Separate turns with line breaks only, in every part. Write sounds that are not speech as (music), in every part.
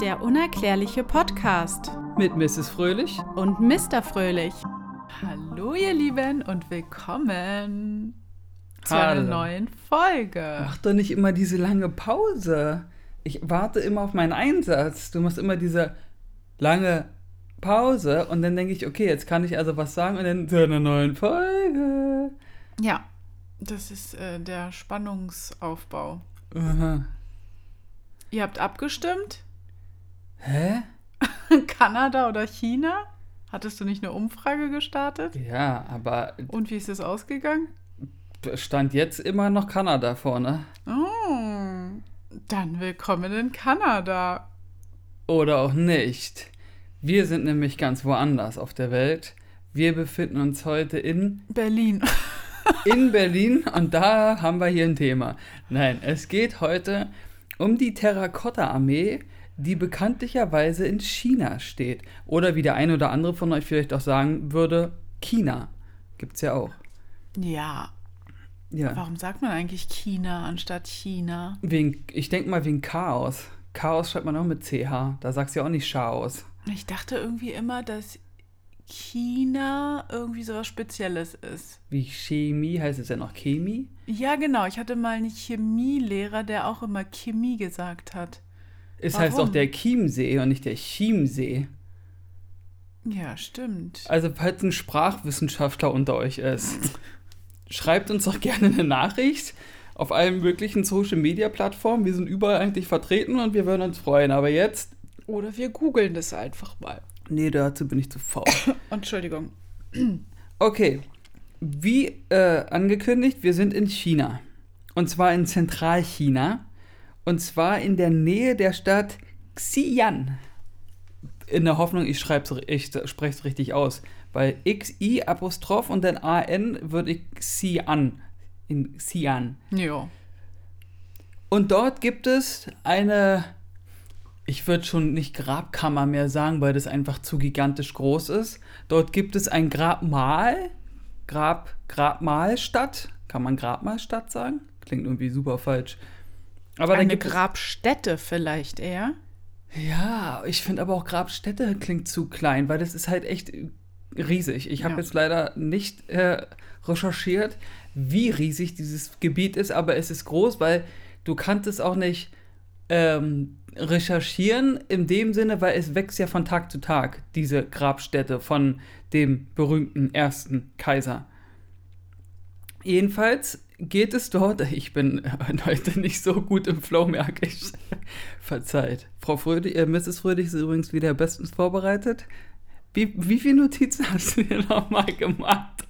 Der unerklärliche Podcast
Mit Mrs. Fröhlich.
und Mr. Fröhlich.
Hallo ihr Lieben und willkommen zu
Hallo.
einer neuen Folge.
Mach doch nicht immer diese lange Pause. Ich warte immer auf meinen Einsatz. Du machst immer diese lange Pause und dann denke ich, okay, jetzt kann ich also was sagen und dann zu einer neuen Folge.
Ja, das ist äh, der Spannungsaufbau.
Aha.
Ihr habt abgestimmt?
Hä? (laughs)
Kanada oder China? Hattest du nicht eine Umfrage gestartet?
Ja, aber
Und wie ist es ausgegangen?
stand jetzt immer noch Kanada vorne.
Oh, dann willkommen in Kanada.
Oder auch nicht. Wir sind nämlich ganz woanders auf der Welt. Wir befinden uns heute in
Berlin. (laughs)
in Berlin und da haben wir hier ein Thema. Nein, es geht heute um die Terrakotta-Armee, die bekanntlicherweise in China steht. Oder wie der eine oder andere von euch vielleicht auch sagen würde, China. Gibt's ja auch.
Ja,
Ja.
warum sagt man eigentlich China anstatt China?
Wegen, ich denke mal wegen Chaos. Chaos schreibt man auch mit CH. Da sagst du ja auch nicht Chaos.
Ich dachte irgendwie immer, dass China irgendwie so was Spezielles ist.
Wie Chemie heißt es ja noch Chemie?
Ja, genau. Ich hatte mal einen Chemielehrer, der auch immer Chemie gesagt hat.
Es heißt auch
Warum?
der Chiemsee und nicht der Chiemsee.
Ja, stimmt.
Also, falls ein Sprachwissenschaftler unter euch ist, (laughs) schreibt uns doch gerne eine Nachricht auf allen möglichen Social Media Plattformen. Wir sind überall eigentlich vertreten und wir würden uns freuen. Aber jetzt,
Oder wir googeln das einfach mal.
nee, dazu bin ich zu faul. (coughs)
Entschuldigung. (coughs)
Okay, wie äh, angekündigt, wir sind in China. Und zwar in Zentralchina. Und zwar in der Nähe der Stadt Xi'an. In der Hoffnung, ich, ich spreche es richtig aus. Weil XI Apostroph und dann AN würde ich Xi'an. In Xi'an.
Ja.
Und dort gibt es eine, ich würde schon nicht Grabkammer mehr sagen, weil das einfach zu gigantisch groß ist. Dort gibt es ein Grabmal, Grab, Grabmalstadt. Kann man Grabmalstadt sagen? Klingt irgendwie super falsch. Aber
Eine Grabstätte vielleicht eher.
ja, ich finde aber auch Grabstätte klingt zu klein, weil das ist halt echt riesig. Ich habe
Ja.
jetzt leider nicht äh, recherchiert, wie riesig dieses Gebiet ist, aber es ist groß, weil du kannst es auch nicht ähm, recherchieren in dem Sinne, weil es wächst ja von Tag zu Tag, diese Grabstätte von dem berühmten ersten Kaiser. Jedenfalls geht es dort, (laughs) ich bin (laughs) heute nicht so gut im Flow, merke ich. (laughs) Verzeiht. Frau Fröhlich, äh, Mrs. Fröhlich ist übrigens wieder bestens vorbereitet. Wie, wie viele Notizen hast du dir nochmal gemacht?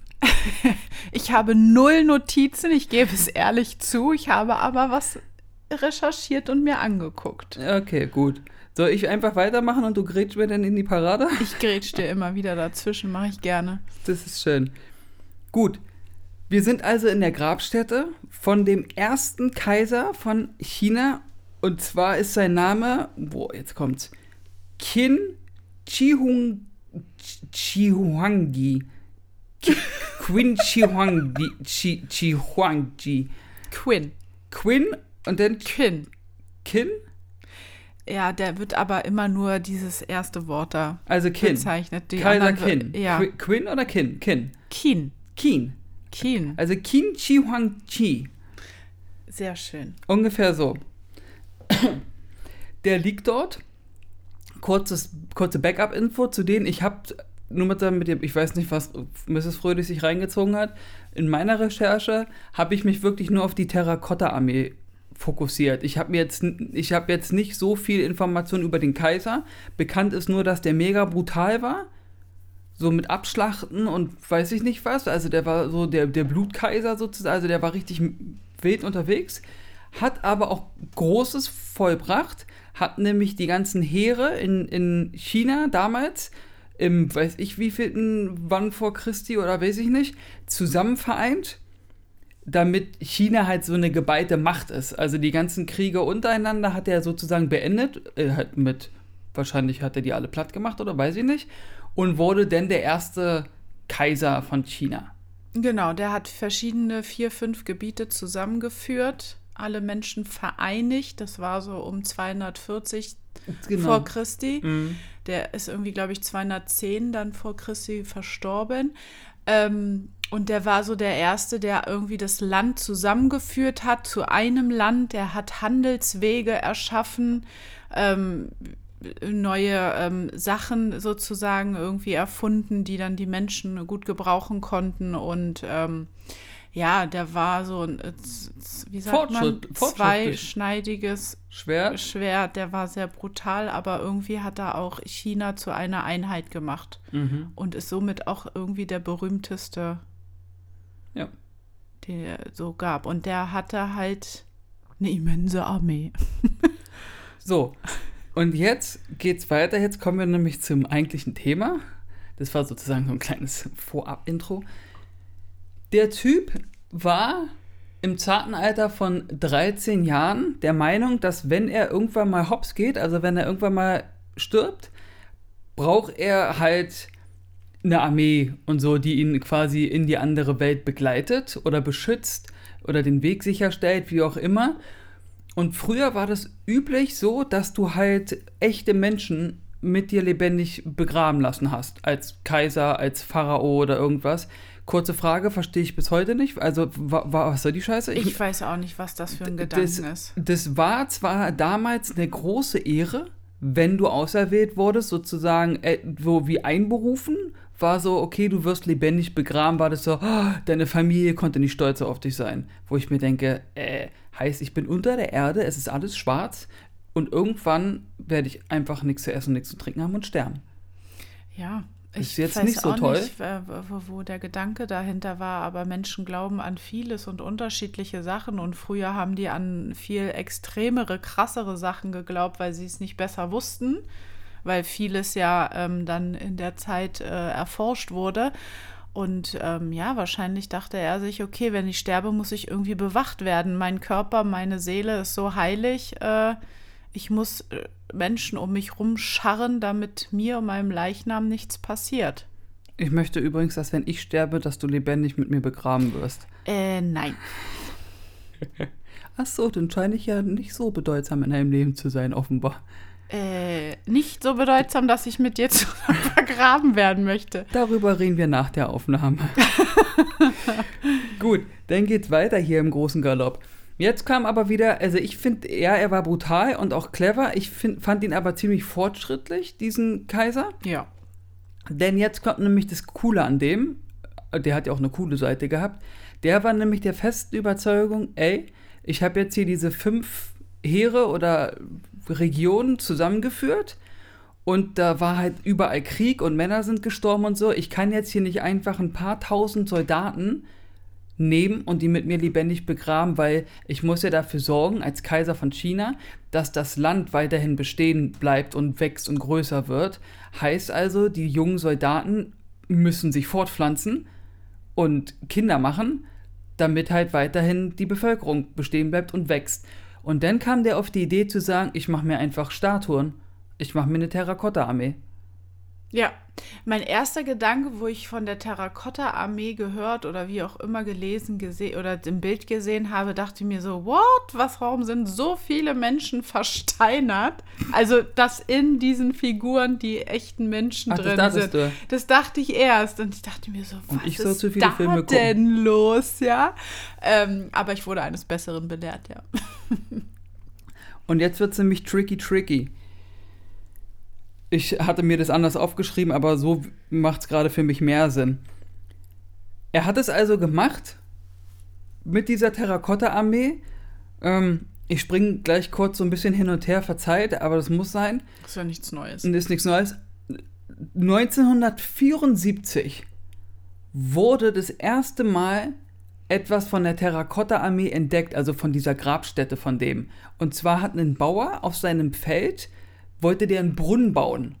Ich habe null Notizen, ich gebe es ehrlich zu. Ich habe aber was recherchiert und mir angeguckt.
Okay, gut. Soll ich einfach weitermachen und du grätsch mir dann in die Parade?
Ich grätsch dir immer wieder dazwischen, mache ich gerne.
Das ist schön. Gut. Wir sind also in der Grabstätte von dem ersten Kaiser von China. Und zwar ist sein Name, boah, jetzt kommt's, Qin Chihung Chihuangji. Qin Chihuangji. Chi, Chihuangji.
Quinn.
Quinn und dann
Quinn.
Qin?
Ja, der wird aber immer nur dieses erste Wort da
Also Qin.
bezeichnet. Die
Kaiser
wird- Ja,
Qui- Quinn oder Qin? Qin.
Qin.
Qin.
Qin.
Also Qin Chihuangji.
Sehr schön.
Ungefähr so. Der liegt dort. Kurzes, kurze Backup-Info zu denen. Ich habe nur mit, dem, ich weiß nicht, was Mrs. Fröhlich sich reingezogen hat. In meiner Recherche habe ich mich wirklich nur auf die Terrakotta-Armee fokussiert. Ich habe jetzt, ich habe jetzt nicht so viel Information über den Kaiser. Bekannt ist nur, dass der mega brutal war. So mit Abschlachten und weiß ich nicht was. Also der war so der, der Blutkaiser sozusagen. Also der war richtig wild unterwegs hat aber auch Großes vollbracht, hat nämlich die ganzen Heere in, in China damals, im weiß ich wievielten, wann vor Christi oder weiß ich nicht, zusammen vereint, damit China halt so eine geballte Macht ist. Also die ganzen Kriege untereinander hat er sozusagen beendet, äh, halt mit, wahrscheinlich hat er die alle platt gemacht oder weiß ich nicht, und wurde dann der erste Kaiser von China.
Genau, der hat verschiedene vier, fünf Gebiete zusammengeführt, alle Menschen vereinigt. Das war so um 240
Genau.
vor Christi.
Mhm.
Der ist irgendwie, glaube ich, 210 dann vor Christi verstorben. Ähm, und der war so der Erste, der irgendwie das Land zusammengeführt hat zu einem Land. Der hat Handelswege erschaffen, ähm, neue ähm, Sachen sozusagen irgendwie erfunden, die dann die Menschen gut gebrauchen konnten. Und ähm, ja, der war so ein, äh, wie sagt man, zweischneidiges
Schwer.
Schwert. Der war sehr brutal, aber irgendwie hat er auch China zu einer Einheit gemacht
Mhm.
und ist somit auch irgendwie der berühmteste,
Ja.
den er so gab. Und der hatte halt eine immense Armee.
So, (laughs) und jetzt geht's weiter. Jetzt kommen wir nämlich zum eigentlichen Thema. Das war sozusagen so ein kleines Vorab-Intro. Der Typ war im zarten Alter von 13 Jahren der Meinung, dass wenn er irgendwann mal hops geht, also wenn er irgendwann mal stirbt, braucht er halt eine Armee und so, die ihn quasi in die andere Welt begleitet oder beschützt oder den Weg sicherstellt, wie auch immer. Und früher war das üblich so, dass du halt echte Menschen mit dir lebendig begraben lassen hast. Als Kaiser, als Pharao oder irgendwas. Kurze Frage, verstehe ich bis heute nicht. Also, wa, wa, was soll die Scheiße?
Ich weiß auch nicht, was das für ein
das,
Gedanken ist.
das war zwar damals eine große Ehre, wenn du auserwählt wurdest, sozusagen äh, so wie einberufen, war so, okay, du wirst lebendig begraben, war das so, oh, deine Familie konnte nicht stolzer auf dich sein. Wo ich mir denke, äh, heißt, ich bin unter der Erde, es ist alles schwarz und irgendwann werde ich einfach nichts zu essen, nichts zu trinken haben und sterben.
Ja.
Ist
Ich
jetzt
weiß
nicht so
auch
toll.
nicht, wo, wo der Gedanke dahinter war, aber Menschen glauben an vieles und unterschiedliche Sachen und früher haben die an viel extremere, krassere Sachen geglaubt, weil sie es nicht besser wussten, weil vieles ja ähm, dann in der Zeit äh, erforscht wurde. Und ähm, ja, wahrscheinlich dachte er sich, okay, wenn ich sterbe, muss ich irgendwie bewacht werden. Mein Körper, meine Seele ist so heilig. Äh, ich muss äh, Menschen um mich rumscharren, damit mir und meinem Leichnam nichts passiert.
Ich möchte übrigens, dass wenn ich sterbe, dass du lebendig mit mir begraben wirst.
Äh, nein. (laughs)
Ach so, dann scheine ich ja nicht so bedeutsam in deinem Leben zu sein, offenbar.
Äh, nicht so bedeutsam, dass ich mit dir (laughs) vergraben werden möchte.
Darüber reden wir nach der Aufnahme. (laughs) Gut, dann geht's weiter hier im großen Galopp. Jetzt kam aber wieder, also ich finde, ja, er war brutal und auch clever. Ich find, fand ihn aber ziemlich fortschrittlich, diesen Kaiser.
Ja.
Denn jetzt kommt nämlich das Coole an dem, der hat ja auch eine coole Seite gehabt. Der war nämlich der festen Überzeugung, ey, ich habe jetzt hier diese fünf Heere oder Regionen zusammengeführt und da war halt überall Krieg und Männer sind gestorben und so. Ich kann jetzt hier nicht einfach ein paar tausend Soldaten nehmen und die mit mir lebendig begraben, weil ich muss ja dafür sorgen, als Kaiser von China, dass das Land weiterhin bestehen bleibt und wächst und größer wird. Heißt also, die jungen Soldaten müssen sich fortpflanzen und Kinder machen, damit halt weiterhin die Bevölkerung bestehen bleibt und wächst. Und dann kam der auf die Idee zu sagen, ich mache mir einfach Statuen. Ich mache mir eine Terrakotta-Armee.
Ja. Mein erster Gedanke, wo ich von der Terrakotta-Armee gehört oder wie auch immer gelesen gesehen oder im Bild gesehen habe, dachte ich mir so, what? Was, warum sind so viele Menschen versteinert? Also, dass in diesen Figuren die echten Menschen
Ach, das
drin
dachtest
sind.
du?
Das dachte ich erst und ich dachte mir so, was
ich
ist
zu viele
da
Filme gucken.
denn los, ja? Ähm, aber ich wurde eines Besseren belehrt, ja. (laughs)
Und jetzt wird es nämlich tricky, tricky. Ich hatte mir das anders aufgeschrieben, aber so macht es gerade für mich mehr Sinn. Er hat es also gemacht mit dieser Terrakotta-Armee. Ähm, ich springe gleich kurz so ein bisschen hin und her, verzeiht, aber das muss sein.
Das ist ja nichts Neues.
Und ist nichts Neues. 1974 wurde das erste Mal etwas von der Terrakotta-Armee entdeckt, also von dieser Grabstätte von dem. Und zwar hat ein Bauer auf seinem Feld, wollte der einen Brunnen bauen,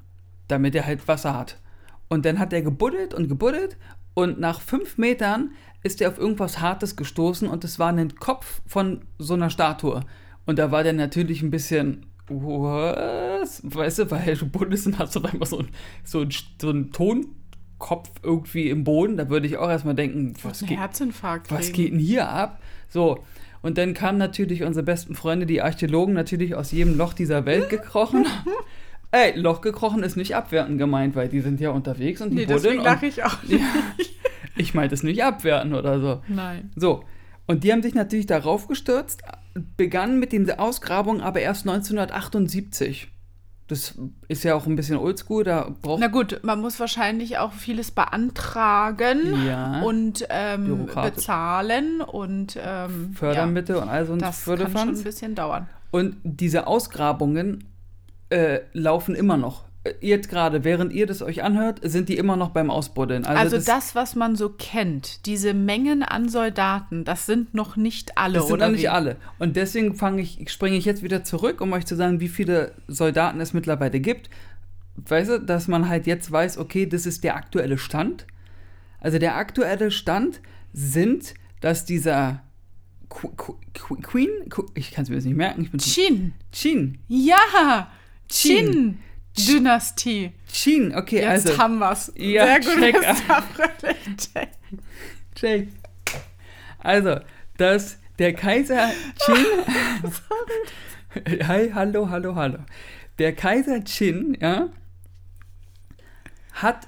damit er halt Wasser hat. Und dann hat er gebuddelt und gebuddelt und nach fünf Metern ist er auf irgendwas Hartes gestoßen und es war ein Kopf von so einer Statue. Und da war der natürlich ein bisschen, was? Weißt du, weil du buddelst und hast auf einmal so, ein, so, ein, so einen Tonkopf irgendwie im Boden. Da würde ich auch erstmal denken, was
Ein
geht, was geht denn hier ab? So, Und dann kamen natürlich unsere besten Freunde, die Archäologen, natürlich aus jedem Loch dieser Welt (laughs) gekrochen. Ey, Loch gekrochen ist nicht abwertend gemeint, weil die sind ja unterwegs und die
Nee,
buddeln.
deswegen lache ich auch nicht. (laughs)
Ich meinte es nicht abwerten oder so.
Nein.
So, und die haben sich natürlich darauf gestürzt, begannen mit den Ausgrabungen aber erst 1978. Das ist ja auch ein bisschen oldschool, da braucht
Na gut, man muss wahrscheinlich auch vieles beantragen
Ja.
und ähm, bezahlen und ähm,
Fördermittel und all so
Ja,
ein
das kann schon ein bisschen dauern.
Und diese Ausgrabungen äh, laufen immer noch. Jetzt gerade, während ihr das euch anhört, sind die immer noch beim Ausbuddeln.
Also, das, was man so kennt, diese Mengen an Soldaten, das sind noch nicht alle,
Das sind
oder
noch nicht
wie?
alle. Und deswegen fange ich, springe ich jetzt wieder zurück, um euch zu sagen, wie viele Soldaten es mittlerweile gibt. Weißt du, dass man halt jetzt weiß, okay, das ist der aktuelle Stand. Also der aktuelle Stand sind, dass dieser Qu Qu Qu Queen, Qu ich kann es mir jetzt nicht merken, ich bin
Qin.
Qin,
Ja,
Qin.
Qin-Dynastie.
Qin, okay,
Jetzt
also
haben wir's.
Ja,
Sehr gut,
check.
Check.
Check. Also, dass der Kaiser Qin. (laughs) Hi, hallo, hallo, hallo. Der Kaiser Qin, ja, hat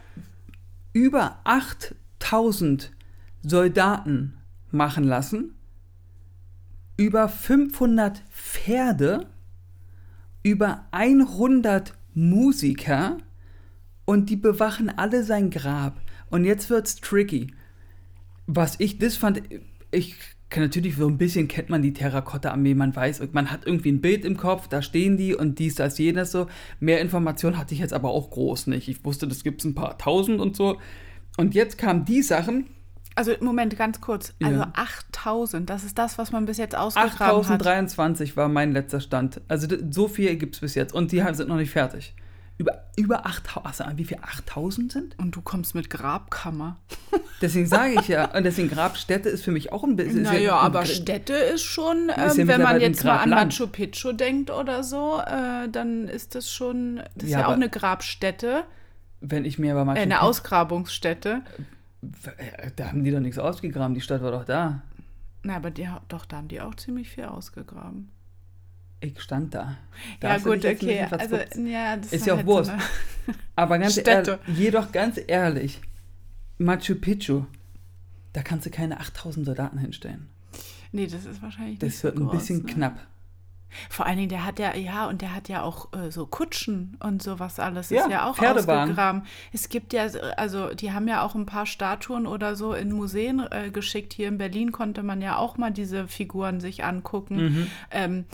über 8000 Soldaten machen lassen, über 500 Pferde, über 100 Musiker und die bewachen alle sein Grab. Und jetzt wird's tricky was ich das fand, ich kann natürlich so ein bisschen kennt man die Terrakotta-Armee, man weiß, man hat irgendwie ein Bild im Kopf, da stehen die und dies, das, jenes so. Mehr Informationen hatte ich jetzt aber auch groß nicht. Ich wusste, das gibt es ein paar tausend und so. Und jetzt kamen die Sachen,
Also, Moment, ganz kurz.
Ja.
Also 8000, das ist das, was man bis jetzt ausgegraben hat.
8023 war mein letzter Stand. Also so viel gibt es bis jetzt und die sind noch nicht fertig. Über, über 8000, also wie viel 8000 sind?
Und du kommst mit Grabkammer. (laughs)
Deswegen sage ich ja, und deswegen Grabstätte ist für mich auch ein bisschen.
Naja,
ja
aber Städte ist schon,
Ist ja
ähm, wenn man jetzt mal an. Machu Picchu denkt oder so, äh, dann ist das schon, das ist
Ja,
ja, auch eine Grabstätte,
Wenn ich mir aber mal
äh, eine Ausgrabungsstätte.
Da haben die doch nichts ausgegraben, die Stadt war doch da.
Na, aber die, doch, da haben die auch ziemlich viel ausgegraben.
Ich stand da. Da
ja, gut,
ein
okay. Also, ja, das
Ist ja auch
halt
Wurst.
So (laughs)
Aber ganz ehrlich, jedoch ganz ehrlich, Machu Picchu, da kannst du keine 8000 Soldaten hinstellen.
nee, das ist wahrscheinlich nicht
Das
so
wird ein
groß,
bisschen
ne?
knapp.
Vor allen Dingen, der hat ja, ja, und der hat ja auch äh, so Kutschen und sowas alles.
Ja,
ist ja auch
Pferdewagen.
ausgegraben. Es gibt ja, also die haben ja auch ein paar Statuen oder so in Museen äh, geschickt. Hier in Berlin konnte man ja auch mal diese Figuren sich angucken.
Mhm.
Ähm,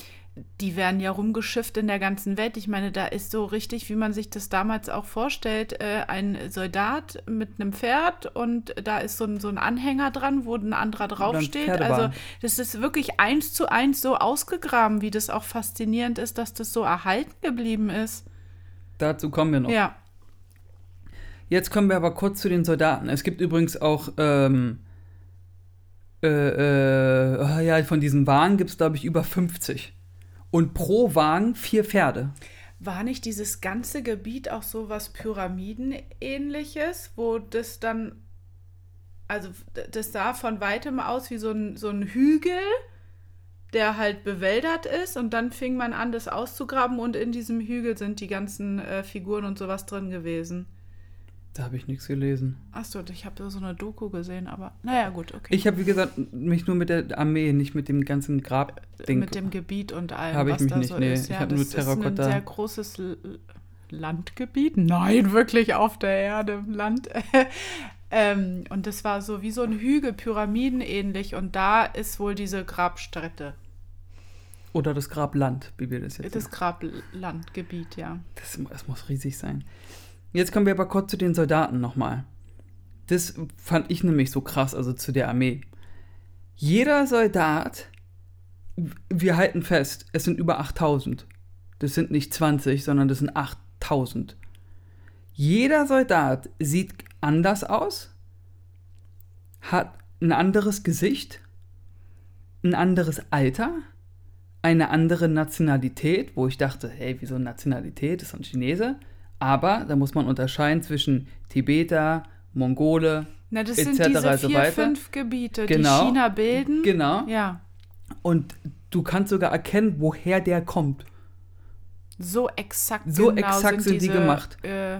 die werden ja rumgeschifft in der ganzen Welt. Ich meine, da ist so richtig, wie man sich das damals auch vorstellt, äh, ein Soldat mit einem Pferd und da ist so ein, so ein Anhänger dran, wo ein anderer draufsteht. Also das ist wirklich eins zu eins so ausgegraben, wie das auch faszinierend ist, dass das so erhalten geblieben ist.
Dazu kommen wir noch.
Ja.
Jetzt kommen wir aber kurz zu den Soldaten. Es gibt übrigens auch, ähm, äh, äh, oh ja, von diesen Wagen gibt es, glaube ich, über 50. Und pro Wagen vier Pferde.
War nicht dieses ganze Gebiet auch so was Pyramiden-ähnliches, wo das dann, also das sah von weitem aus wie so ein, so ein Hügel, der halt bewäldert ist und dann fing man an, das auszugraben und in diesem Hügel sind die ganzen äh, Figuren und sowas drin gewesen.
Da habe ich nichts gelesen.
Achso, ich habe so eine Doku gesehen, aber naja, gut, okay.
Ich habe, wie gesagt, mich nur mit der Armee, nicht mit dem ganzen Grabding.
Mit dem Gebiet und allem,
Habe ich
was
mich
da
nicht,
so
nee.
ist.
Ich
Ja,
hab nur
das ist ein
Terrakotta.
sehr großes Landgebiet. Nein, (laughs) wirklich auf der Erde im Land. (laughs) ähm, und das war so wie so ein Hügel, pyramidenähnlich. Und da ist wohl diese Grabstätte,
Oder das Grabland, wie wir das jetzt
das Grablandgebiet, ja.
Das, das muss riesig sein. Jetzt kommen wir aber kurz zu den Soldaten nochmal. Das fand ich nämlich so krass, also zu der Armee. Jeder Soldat, wir halten fest, es sind über 8000. Das sind nicht 20, sondern das sind 8000. Jeder Soldat sieht anders aus, hat ein anderes Gesicht, ein anderes Alter, eine andere Nationalität, wo ich dachte, hey, wieso Nationalität? Das ist ein Chinese. Aber da muss man unterscheiden zwischen Tibeter, Mongole,
Na, das
etc.
sind diese
so
vier,
weiter.
fünf Gebiete,
Genau.
die China bilden.
Genau.
Ja.
und du kannst sogar erkennen, woher der kommt.
So exakt,
So
genau
exakt sind die
diese,
gemacht.
Äh,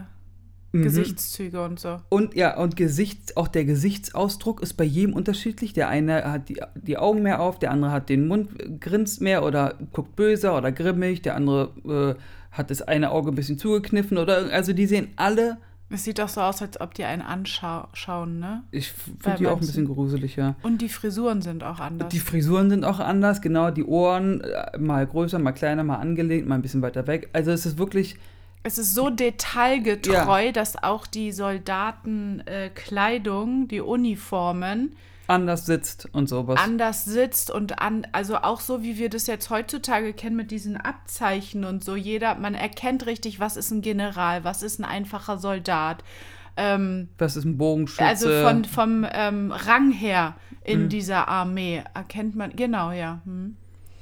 Mhm.
Gesichtszüge und so.
Und ja, und Gesicht, auch der Gesichtsausdruck ist bei jedem unterschiedlich. Der eine hat die, die Augen mehr auf, der andere hat den Mund, grinst mehr oder guckt böser oder grimmig, der andere äh, hat das eine Auge ein bisschen zugekniffen oder also die sehen alle,
Es sieht doch so aus, als ob die einen anschauen, ne?
ich finde die auch ein bisschen gruselig, ja.
Und die Frisuren sind auch anders.
Die Frisuren sind auch anders, genau, die Ohren äh, mal größer, mal kleiner, mal angelehnt, mal ein bisschen weiter weg. Also es ist wirklich,
es ist so detailgetreu, dass auch die Soldatenkleidung, äh, die Uniformen
anders sitzt und sowas.
anders sitzt und an, also auch so, wie wir das jetzt heutzutage kennen mit diesen Abzeichen und so. Jeder, man erkennt richtig, was ist ein General, was ist ein einfacher Soldat. Ähm,
das ist ein Bogenschütze.
also von, vom ähm, Rang her in dieser Armee erkennt man, genau, ja. Hm.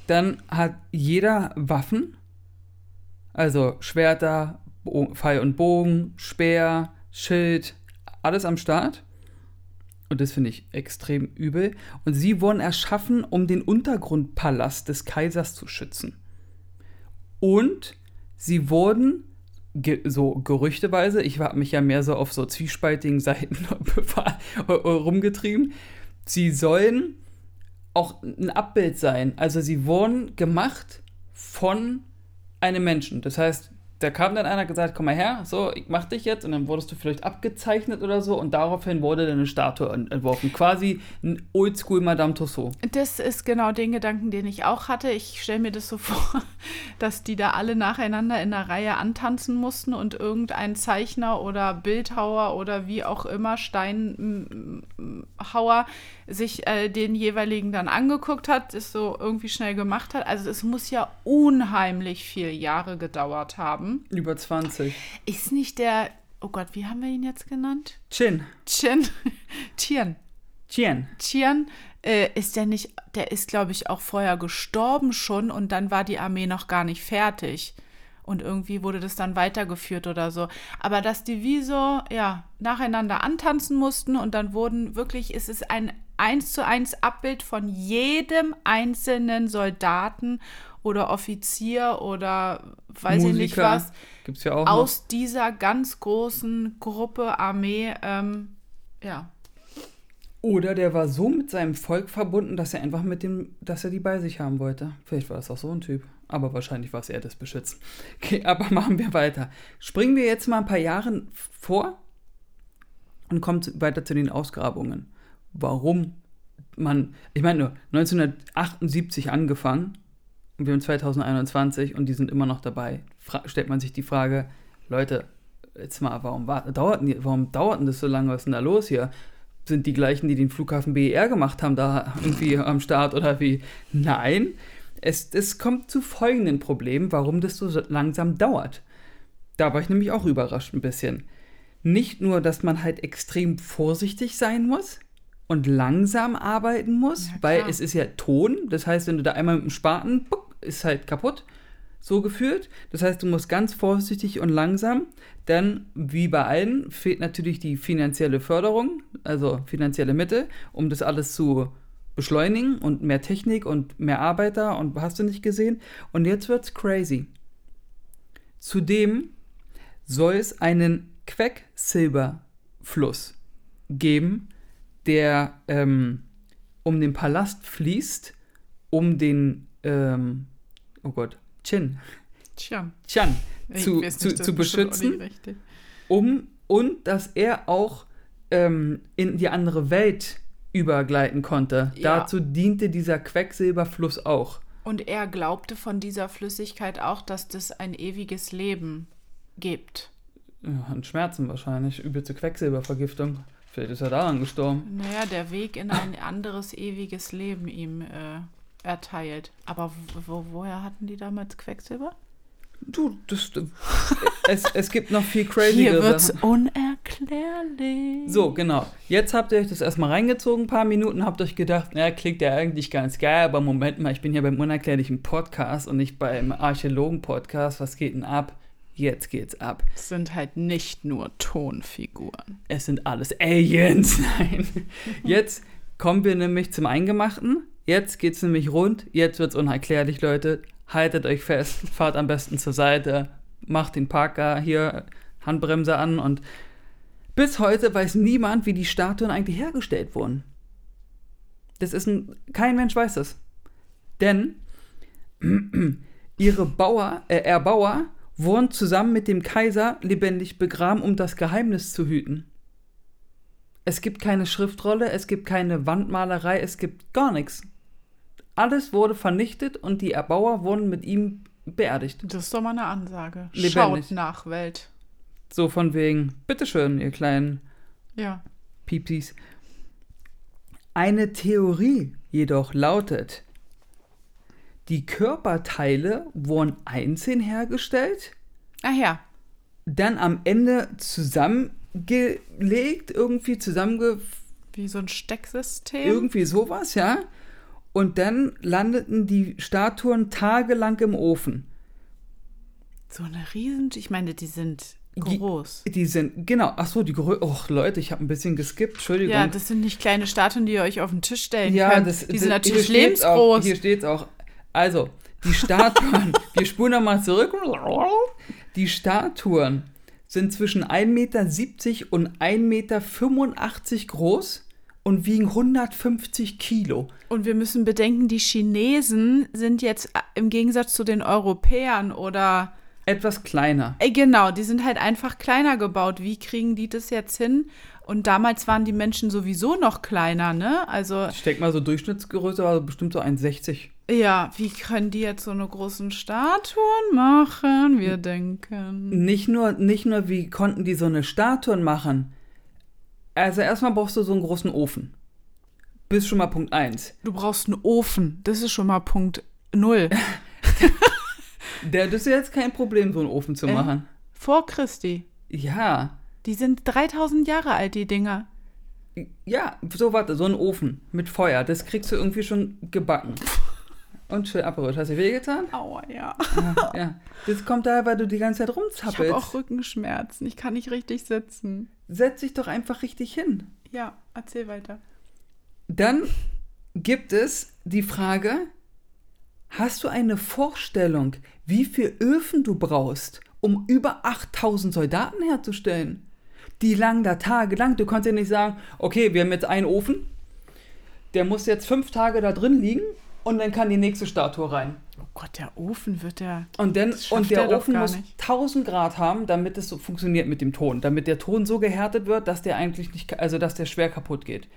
Dann hat jeder Waffen, also Schwerter, Bo Pfeil und Bogen, Speer, Schild, alles am Start. Und das finde ich extrem übel. Und sie wurden erschaffen, um den Untergrundpalast des Kaisers zu schützen. Und sie wurden, ge so gerüchteweise, ich habe mich ja mehr so auf so zwiespaltigen (laughs) Seiten rumgetrieben, sie sollen auch ein Abbild sein. Also sie wurden gemacht von einem Menschen. Das heißt, da kam dann einer und gesagt, komm mal her, so, ich mach dich jetzt und dann wurdest du vielleicht abgezeichnet oder so und daraufhin wurde dann eine Statue ent- entworfen. Quasi ein Oldschool Madame Tussauds.
Das ist genau den Gedanken, den ich auch hatte. Ich stelle mir das so (laughs) vor, dass die da alle nacheinander in der Reihe antanzen mussten und irgendein Zeichner oder Bildhauer oder wie auch immer Steinhauer sich äh, den jeweiligen dann angeguckt hat, es so irgendwie schnell gemacht hat. Also es muss ja unheimlich viele Jahre gedauert haben.
Über 20.
Ist nicht der, oh Gott, wie haben wir ihn jetzt genannt?
Chin.
Chen, (laughs) Tian.
Chien.
Tian, äh, ist der nicht, der ist, glaube ich, auch vorher gestorben schon und dann war die Armee noch gar nicht fertig. Und irgendwie wurde das dann weitergeführt oder so. Aber dass die wie so, ja, nacheinander antanzen mussten und dann wurden wirklich, es ist ein eins zu eins Abbild von jedem einzelnen Soldaten oder Offizier oder weiß ich nicht
Musiker.
was
Gibt's ja auch noch.
aus dieser ganz großen Gruppe Armee, ähm, ja,
Oder der war so mit seinem Volk verbunden, dass er einfach mit dem, dass er die bei sich haben wollte. Vielleicht war das auch so ein Typ. Aber wahrscheinlich war es eher das Beschützen. (laughs) Okay, aber machen wir weiter. Springen wir jetzt mal ein paar Jahre vor und kommen weiter zu den Ausgrabungen. Warum man, ich meine, nur 1978 angefangen wir haben 2021 und die sind immer noch dabei. Fra stellt man sich die Frage, Leute, jetzt mal, warum, wa- dauert, denn- warum dauert denn das so lange? Was ist denn da los hier? Sind die gleichen, die den Flughafen BER gemacht haben, da irgendwie am Start oder wie? Nein, es, es kommt zu folgenden Problemen, warum das so langsam dauert. Da war ich nämlich auch überrascht ein bisschen. Nicht nur, dass man halt extrem vorsichtig sein muss und langsam arbeiten muss,
Ja,
weil es ist ja Ton. Das heißt, wenn du da einmal mit dem Spaten, puck, ist halt kaputt. So gefühlt. Das heißt, du musst ganz vorsichtig und langsam. Denn wie bei allen fehlt natürlich die finanzielle Förderung, also finanzielle Mittel, um das alles zu beschleunigen und mehr Technik und mehr Arbeiter und hast du nicht gesehen. Und jetzt wird's crazy. Zudem soll es einen Quecksilberfluss geben, der ähm, um den Palast fließt, um den, ähm, oh Gott, Chin. Chan
Ich
zu, zu, zu beschützen, um und dass er auch ähm, in die andere Welt übergleiten konnte.
Ja.
Dazu diente dieser Quecksilberfluss auch.
Und er glaubte von dieser Flüssigkeit auch, dass das ein ewiges Leben gibt.
Ja, an Schmerzen wahrscheinlich, übelste Quecksilbervergiftung. Vielleicht ist er daran gestorben.
Naja, der Weg in ein anderes ewiges Leben ihm äh, erteilt. Aber wo, woher hatten die damals Quecksilber?
Du, das, (laughs) es, es gibt noch viel
Hier
crazyere
wird's
Sachen.
unerklärlich.
So, genau. Jetzt habt ihr euch das erstmal reingezogen, ein paar Minuten, habt euch gedacht, na, klingt ja eigentlich ganz geil, aber Moment mal, ich bin hier beim unerklärlichen Podcast und nicht beim Archäologen-Podcast. Was geht denn ab? Jetzt geht's ab.
Es sind halt nicht nur Tonfiguren.
Es sind alles Aliens. (laughs) Nein. Jetzt kommen wir nämlich zum Eingemachten. Jetzt geht's nämlich rund. Jetzt wird's unerklärlich, Leute. Haltet euch fest. Fahrt am besten zur Seite. Macht den Parker hier Handbremse an und bis heute weiß niemand, wie die Statuen eigentlich hergestellt wurden. Das ist ein, kein Mensch weiß das. Denn ihre Bauer, äh, Erbauer wurden zusammen mit dem Kaiser lebendig begraben, um das Geheimnis zu hüten. Es gibt keine Schriftrolle, es gibt keine Wandmalerei, es gibt gar nichts. Alles wurde vernichtet und die Erbauer wurden mit ihm beerdigt.
Das ist doch mal eine Ansage.
Lebendig.
Schaut nach Welt.
So von wegen, bitteschön, ihr kleinen
Ja.
Piepsis. Eine Theorie jedoch lautet, die Körperteile wurden einzeln hergestellt,
Ach ja.
dann am Ende zusammengelegt, irgendwie zusammenge...
Wie so ein Stecksystem.
irgendwie sowas, ja. Und dann landeten die Statuen tagelang im Ofen.
so eine riesen. Ich meine, die sind
Die-
groß.
Die sind, genau, ach so, die Größe, och Leute, ich habe ein bisschen geskippt, Entschuldigung.
Ja, das sind nicht kleine Statuen, die ihr euch auf den Tisch stellen
Ja,
könnt.
das,
die
das,
sind natürlich
hier steht's Auch,
lebensgroß.
hier steht es auch. Also, die Statuen, (laughs) wir spulen nochmal zurück. Die Statuen sind zwischen 1,70 Meter und 1,85 Meter groß und wiegen 150 Kilo.
Und wir müssen bedenken, die Chinesen sind jetzt äh, im Gegensatz zu den Europäern oder
Etwas kleiner.
Ey, genau, die sind halt einfach kleiner gebaut. Wie kriegen die das jetzt hin? Und damals waren die Menschen sowieso noch kleiner, ne? Also,
Ich denke mal, so Durchschnittsgröße war bestimmt so 1,60.
ja, wie können die jetzt so eine großen Statuen machen? Wir denken.
Nicht nur, nicht nur, wie konnten die so eine Statuen machen. Also erstmal brauchst du so einen großen Ofen. Bis schon mal Punkt 1.
Du brauchst einen Ofen. Das ist schon mal Punkt Null. (laughs)
Der, das ist jetzt kein Problem, so einen Ofen zu
Äh?
machen.
Vor Christi.
Ja.
Die sind 3000 Jahre alt, die Dinger.
Ja, so warte, so ein Ofen mit Feuer, das kriegst du irgendwie schon gebacken. (laughs) Und schön abgerührt. Hast du wehgetan?
Aua, ja.
Ja, ja. Das kommt daher, weil du die ganze Zeit
Ich habe
rumzappelst.
auch Rückenschmerzen. Ich kann nicht richtig sitzen.
Setz dich doch einfach richtig hin.
Ja, erzähl weiter.
Dann gibt es die Frage, hast du eine Vorstellung, wie viel Öfen du brauchst, um über 8000 Soldaten herzustellen? Die lagen da tagelang. Du konntest ja nicht sagen, okay, wir haben jetzt einen Ofen, der muss jetzt fünf Tage da drin liegen und dann kann die nächste Statue rein.
Oh Gott, der Ofen wird der.
Und,
schafft
und der
er
Ofen muss
nicht.
1000 Grad haben, damit es so funktioniert mit dem Ton. Damit der Ton so gehärtet wird, dass der eigentlich nicht, also dass der schwer kaputt geht.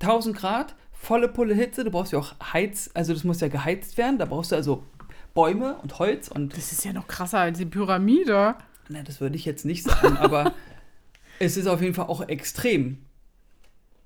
1000 Grad, volle Pulle Hitze, du brauchst ja auch Heiz, also das muss ja geheizt werden, da brauchst du also Bäume und Holz und,
Das ist ja noch krasser als die Pyramide.
na, das würde ich jetzt nicht sagen, aber (laughs) es ist auf jeden Fall auch extrem.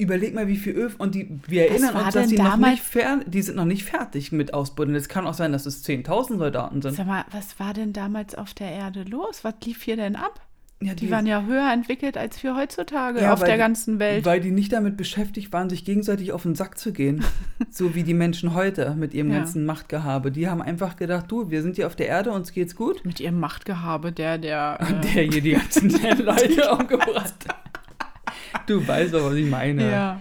Überleg mal, wie viel Öfen, und die, wir erinnern uns, dass die noch nicht die sind noch nicht fertig mit Ausbuddeln. Es kann auch sein, dass es 10.000 Soldaten sind.
Sag mal, was war denn damals auf der Erde los? Was lief hier denn ab?
Ja,
Die waren ja höher entwickelt als wir heutzutage
Ja,
auf der
die-
ganzen Welt.
Weil die nicht damit beschäftigt waren, sich gegenseitig auf den Sack zu gehen. (laughs) so wie die Menschen heute mit ihrem
Ja.
ganzen Machtgehabe. Die haben einfach gedacht, du, wir sind hier auf der Erde, uns geht's gut.
Mit ihrem Machtgehabe, der, der. Äh, (laughs)
Der hier die ganzen (laughs) Leute umgebracht hat. (laughs) Du weißt doch, was ich meine.
ja.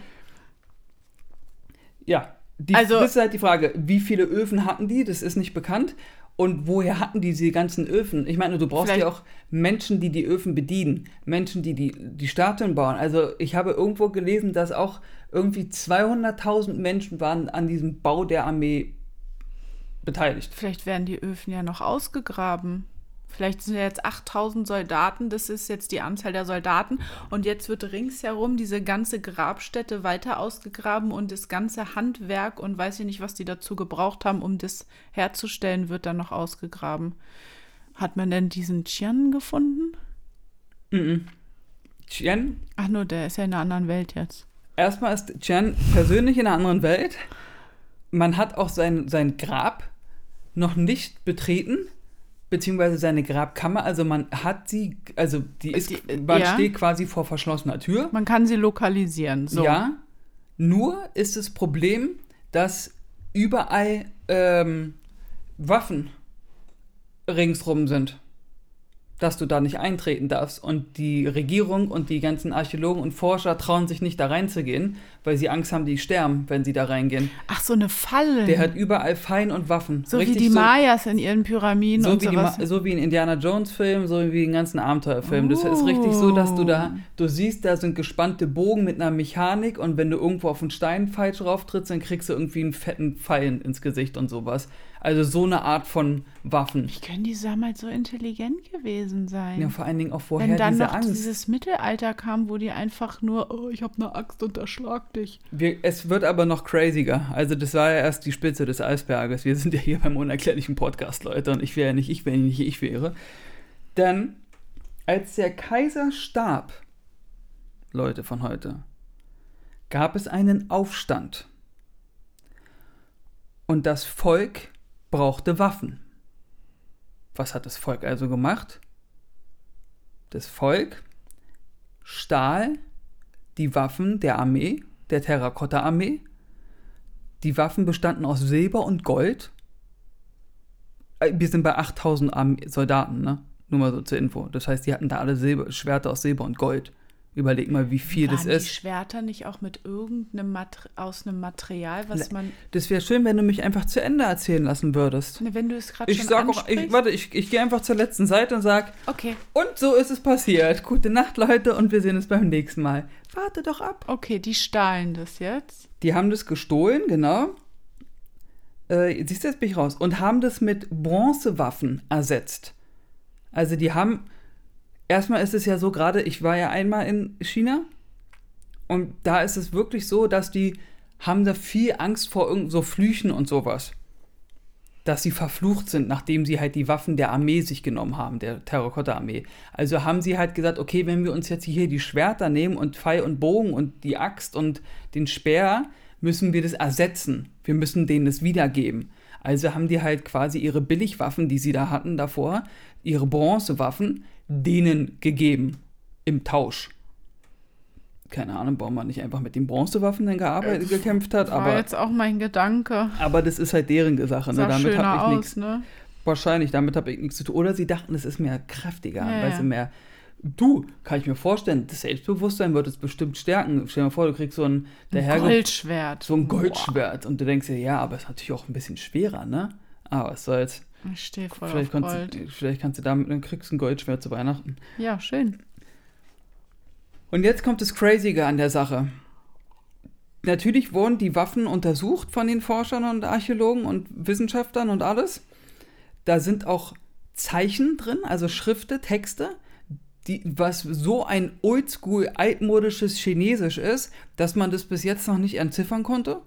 Ja, die,
Also-
das ist halt die Frage, wie viele Öfen hatten die? Das ist nicht bekannt. Und woher hatten die diese ganzen Öfen? Ich meine, du brauchst ja auch Menschen, die die Öfen bedienen, Menschen, die die, die Statuen bauen. Also ich habe irgendwo gelesen, dass auch irgendwie 200.000 Menschen waren an diesem Bau der Armee beteiligt.
Vielleicht werden die Öfen ja noch ausgegraben. Vielleicht sind ja jetzt 8000 Soldaten, das ist jetzt die Anzahl der Soldaten. Und jetzt wird ringsherum diese ganze Grabstätte weiter ausgegraben und das ganze Handwerk und weiß ich nicht, was die dazu gebraucht haben, um das herzustellen, wird dann noch ausgegraben. Hat man denn diesen Chian gefunden?
Mhm. Chen,
Ach nur, der ist ja in einer anderen Welt jetzt.
erstmal ist Chen persönlich in einer anderen Welt. Man hat auch sein, sein Grab noch nicht betreten, beziehungsweise seine Grabkammer. Also man hat sie, also die ist,
Die-
man
ja.
steht quasi vor verschlossener Tür.
Man kann sie lokalisieren. So.
Ja. Nur ist das Problem, dass überall ähm, Waffen ringsrum sind. Dass du da nicht eintreten darfst. Und die Regierung und die ganzen Archäologen und Forscher trauen sich nicht da reinzugehen, weil sie Angst haben, die sterben, wenn sie da reingehen.
Ach, so eine Falle.
Der hat überall Fein und Waffen.
so wie
Richtig
die Mayas in ihren Pyramiden
so
und
wie, die
sowas.
Ma so wie in Indiana Jones Film, so wie in ganzen Abenteuerfilmen. Das ist richtig so, dass du da, du siehst, da sind gespannte Bogen mit einer Mechanik und wenn du irgendwo auf einen Stein falsch rauftrittst, dann kriegst du irgendwie einen fetten Pfeil ins Gesicht und sowas. Also so eine Art von Waffen.
Wie können die damals so intelligent gewesen sein?
Ja, vor allen Dingen auch vorher
Wenn dann
diese
noch
Angst.
dieses Mittelalter kam, wo die einfach nur, oh, ich habe eine Axt und erschlag dich.
Wir, es wird aber noch craziger. Also das war ja erst die Spitze des Eisberges. Wir sind ja hier beim unerklärlichen Podcast, Leute. Und ich wäre ja nicht ich, wenn ich nicht ich wäre. Denn als der Kaiser starb, Leute von heute, gab es einen Aufstand. Und das Volk brauchte Waffen. Was hat das Volk also gemacht? Das Volk stahl die Waffen der Armee, der Terrakotta-Armee. Die Waffen bestanden aus Silber und Gold. Äh, Wir sind bei 8000 Arme Soldaten, ne? Nur mal so zur Info. Das heißt, die hatten da alle Silber, Schwerter aus Silber und Gold. Überleg mal, wie viel
Waren
das
die
ist.
Schwerter nicht auch mit irgendeinem Mat aus einem Material, was
Le-
man.
Das wäre schön, wenn du mich einfach zu Ende erzählen lassen würdest.
Ne, wenn du es gerade
Ich
schon
sag auch, ich, warte, ich, ich gehe einfach zur letzten Seite und sag,
Okay,
und so ist es passiert. Gute Nacht, Leute, und wir sehen uns beim nächsten Mal. Warte doch ab.
okay, die stahlen das jetzt.
Die haben das gestohlen, genau. Äh, siehst du, jetzt bin ich raus. Und haben das mit Bronzewaffen ersetzt. Also die haben, erstmal ist es ja so gerade, ich war ja einmal in China und da ist es wirklich so, dass die haben da viel Angst vor irgend so Flüchen und sowas. Dass sie verflucht sind, nachdem sie halt die Waffen der Armee sich genommen haben, der Terrakotta-Armee. Also haben sie halt gesagt, okay, wenn wir uns jetzt hier die Schwerter nehmen und Pfeil und Bogen und die Axt und den Speer, müssen wir das ersetzen. Wir müssen denen das wiedergeben. Also haben die halt quasi ihre Billigwaffen, die sie da hatten davor, ihre Bronzewaffen, denen gegeben. Im Tausch. Keine Ahnung, warum man nicht einfach mit den Bronzewaffen dann gearbeitet, gekämpft hat,
War
aber,
jetzt auch mein Gedanke.
aber das ist halt deren Sache. Ne? Damit habe ich nichts.
ne?
Wahrscheinlich, damit habe ich nichts zu tun. Oder sie dachten, es ist mehr kräftiger,
Ja, ja.
du, mehr. Du, kann ich mir vorstellen, das Selbstbewusstsein wird es bestimmt stärken. Stell dir mal vor, du kriegst so ein, der Herr
Goldschwert.
so ein
Boah.
Goldschwert und du denkst dir, ja, aber es ist natürlich auch ein bisschen schwerer, ne? Aber was soll's.
Ich stehe voll
Vielleicht
auf
kannst,
Gold.
du, vielleicht kannst du damit, dann kriegst du ein Goldschwert zu Weihnachten.
Ja, schön.
Und jetzt kommt das Crazige an der Sache. Natürlich wurden die Waffen untersucht von den Forschern und Archäologen und Wissenschaftlern und alles. Da sind auch Zeichen drin, also Schriften, Texte, die, was so ein oldschool, altmodisches Chinesisch ist, dass man das bis jetzt noch nicht entziffern konnte.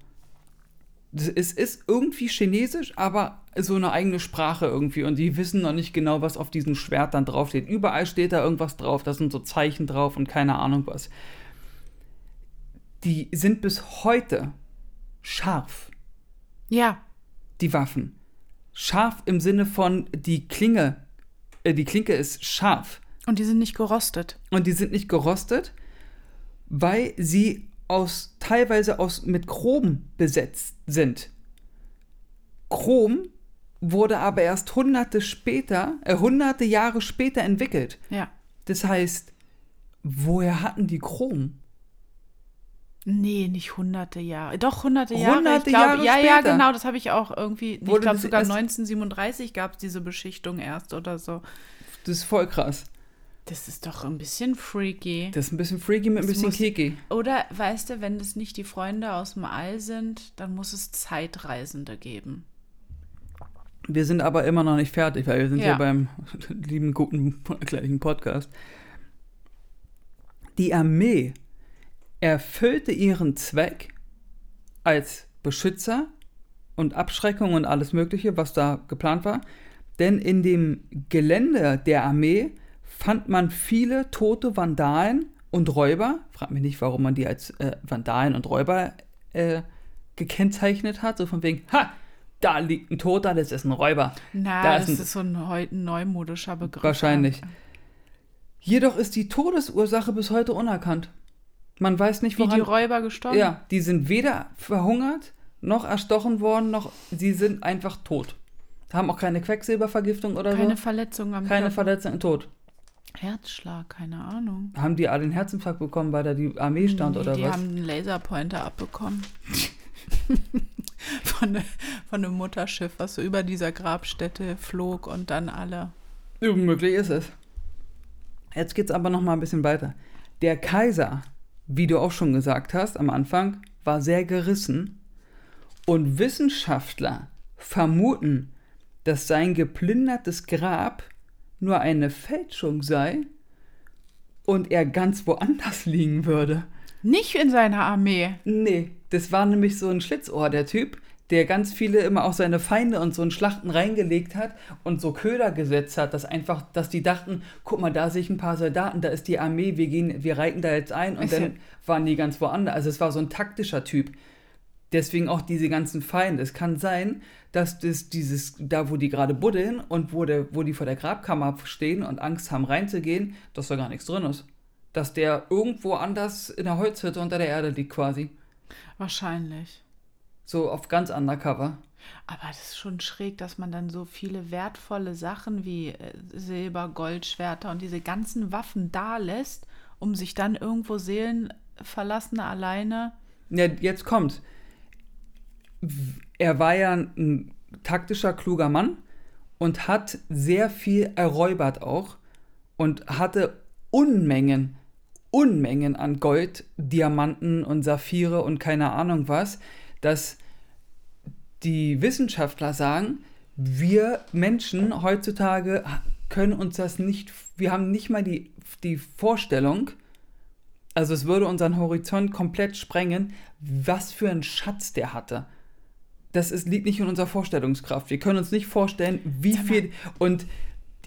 Es ist irgendwie Chinesisch, aber so eine eigene Sprache irgendwie. Und die wissen noch nicht genau, was auf diesen Schwertern draufsteht. Überall steht da irgendwas drauf. Da sind so Zeichen drauf und keine Ahnung was. Die sind bis heute scharf,
Ja,
die Waffen. Scharf im Sinne von die Klinge. Äh, die Klinke ist scharf.
und die sind nicht gerostet.
Und die sind nicht gerostet, weil sie aus teilweise aus mit Chrom besetzt sind. Chrom wurde aber erst hunderte später, äh, hunderte Jahre später entwickelt.
Ja.
Das heißt, woher hatten die Chrom?
Nee, nicht hunderte Jahre. Doch, hunderte Jahre.
Hunderte
ich glaube,
Jahre
ja, ja,
später.
genau, das habe ich auch irgendwie. Ich
Wurde
glaube,
das
sogar
erst-
1937 gab es diese Beschichtung erst oder so.
Das ist voll krass.
Das ist doch ein bisschen freaky.
Das ist ein bisschen freaky mit ein
Das
bisschen
muss-
kiki.
Oder weißt du, wenn das nicht die Freunde aus dem All sind, dann muss es Zeitreisende geben.
Wir sind aber immer noch nicht fertig, weil wir sind ja,
Ja.
beim (laughs) lieben, guten, gleichen Podcast. Die Armee erfüllte ihren Zweck als Beschützer und Abschreckung und alles Mögliche, was da geplant war. Denn in dem Gelände der Armee fand man viele tote Vandalen und Räuber. Frag mich nicht, warum man die als äh, Vandalen und Räuber äh, gekennzeichnet hat. So von wegen, ha, da liegt ein Toter, das ist ein Räuber.
Na,
Da
das
ist ein-
ist so ein heute neumodischer Begriff.
Wahrscheinlich. Jedoch ist die Todesursache bis heute unerkannt. Man weiß nicht,
Wie
woran...
die Räuber gestorben?
Ja, die sind weder verhungert, noch erstochen worden, noch sie sind einfach tot. Haben auch keine Quecksilbervergiftung oder
Keine
so.
Verletzung am
Keine
Körper.
Verletzung, tot.
Herzschlag, keine Ahnung.
Haben die alle einen Herzinfarkt bekommen, weil da die Armee stand
Nee,
oder
die
was?
haben einen Laserpointer abbekommen. (laughs) von, ne, von einem Mutterschiff, was so über dieser Grabstätte flog und dann alle.
Möglich ist es. Jetzt geht's aber noch mal ein bisschen weiter. Der Kaiser, wie du auch schon gesagt hast am Anfang, war sehr gerissen und Wissenschaftler vermuten, dass sein geplündertes Grab nur eine Fälschung sei und er ganz woanders liegen würde.
Nicht in seiner Armee.
Nee, das war nämlich so ein Schlitzohr, der Typ, der ganz viele immer auch seine Feinde und so in Schlachten reingelegt hat und so Köder gesetzt hat, dass einfach, dass die dachten, guck mal, da sehe ich ein paar Soldaten, da ist die Armee, wir gehen, wir reiten da jetzt ein und
Ist
dann waren die ganz woanders. Also es war so ein taktischer Typ. Deswegen auch diese ganzen Feinde. Es kann sein, dass das dieses, da wo die gerade buddeln und wo, der, wo die vor der Grabkammer stehen und Angst haben reinzugehen, dass da gar nichts drin ist. Dass der irgendwo anders in der Holzhütte unter der Erde liegt quasi.
Wahrscheinlich.
So auf ganz undercover.
Aber das ist schon schräg, dass man dann so viele wertvolle Sachen wie äh, Silber, Goldschwerter und diese ganzen Waffen da lässt, um sich dann irgendwo Seelenverlassene alleine.
Ja, jetzt kommt. Er war ja ein taktischer, kluger Mann und hat sehr viel erräubert auch und hatte Unmengen, Unmengen an Gold, Diamanten und Saphire und keine Ahnung was, dass die Wissenschaftler sagen, wir Menschen heutzutage können uns das nicht, wir haben nicht mal die, die Vorstellung, also es würde unseren Horizont komplett sprengen, was für ein Schatz der hatte. Das ist, liegt nicht in unserer Vorstellungskraft. Wir können uns nicht vorstellen, wie viel. Und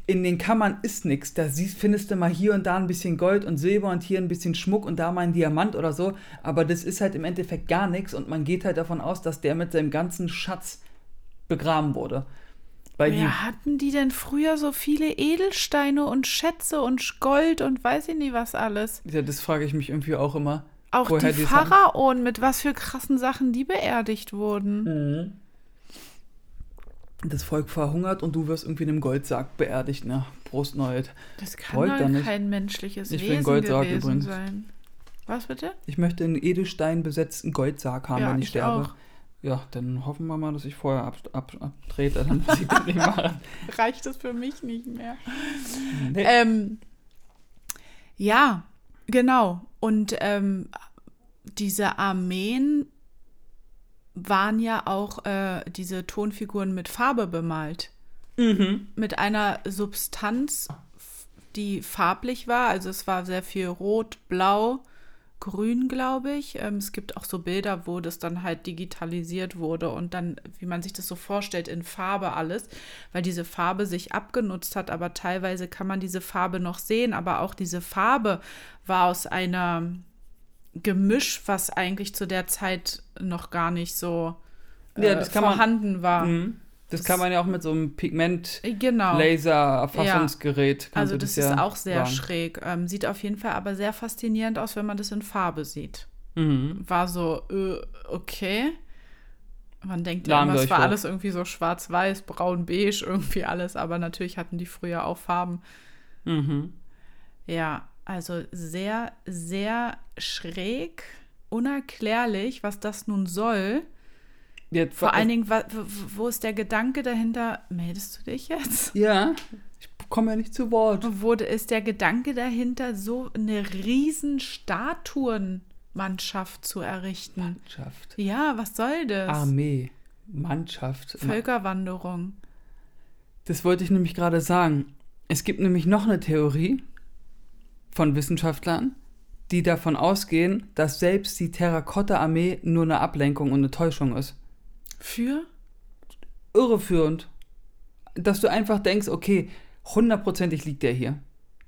in den Kammern ist nichts. Da siehst, findest du mal hier und da ein bisschen Gold und Silber und hier ein bisschen Schmuck und da mal ein Diamant oder so. Aber das ist halt im Endeffekt gar nichts und man geht halt davon aus, dass der mit seinem ganzen Schatz begraben wurde. Weil die,
Wer hatten die denn früher so viele Edelsteine und Schätze und Gold und weiß ich nicht was alles?
ja, das frage ich mich irgendwie auch immer.
Auch
woher
die. Pharaonen, mit was für krassen Sachen die beerdigt wurden.
Mhm. Das Volk verhungert und du wirst irgendwie in einem Goldsack beerdigt. Na, Prost Neut.
Das kann
Gold
doch kein menschliches
Ich
Wesen
Goldsarg
gewesen
übrigens.
sein. Was bitte?
Ich möchte einen Edelstein besetzten Goldsarg haben,
Ja,
wenn ich,
ich
sterbe.
auch.
Ja, dann hoffen wir mal, dass ich vorher ab, ab, abtrete, dann muss ich das nicht machen. (laughs)
Reicht das für mich nicht mehr?
Nee.
Ähm, ja, genau. Und ähm, diese Armeen waren ja auch äh, diese Tonfiguren mit Farbe bemalt.
Mhm.
Mit einer Substanz, die farblich war. Also es war sehr viel rot, blau, grün, glaube ich. Ähm, es gibt auch so Bilder, wo das dann halt digitalisiert wurde und dann, wie man sich das so vorstellt, in Farbe alles, weil diese Farbe sich abgenutzt hat, aber teilweise kann man diese Farbe noch sehen, aber auch diese Farbe war aus einer Gemisch, was eigentlich zu der Zeit noch gar nicht so äh,
Ja, kann man-
vorhanden war.
Mhm. Das kann man ja auch mit so einem
Genau.
Pigment-Laser-Erfassungsgerät. kannst
Also
du
das,
ja
ist auch sehr
sagen.
schräg. Ähm, sieht auf jeden Fall aber sehr faszinierend aus, wenn man das in Farbe sieht.
Mhm.
War so, äh, okay. Man denkt ja immer, es war alles irgendwie so schwarz-weiß, braun, beige, irgendwie alles. Aber natürlich hatten die früher auch Farben.
Mhm.
Ja, also sehr, sehr schräg, unerklärlich, was das nun soll.
Jetzt,
Vor allen Dingen, wo wo ist der Gedanke dahinter? Meldest du dich jetzt? (laughs)
Ja, ich komme ja nicht zu Wort.
wurde ist der Gedanke dahinter, so eine riesen Statuenmannschaft zu errichten.
Mannschaft.
Ja, was soll das?
Armee. Mannschaft.
Völkerwanderung.
Das wollte ich nämlich gerade sagen. Es gibt nämlich noch eine Theorie von Wissenschaftlern, die davon ausgehen, dass selbst die Terrakotta-Armee nur eine Ablenkung und eine Täuschung ist.
Für?
Irreführend. Dass du einfach denkst, okay, hundertprozentig liegt der hier.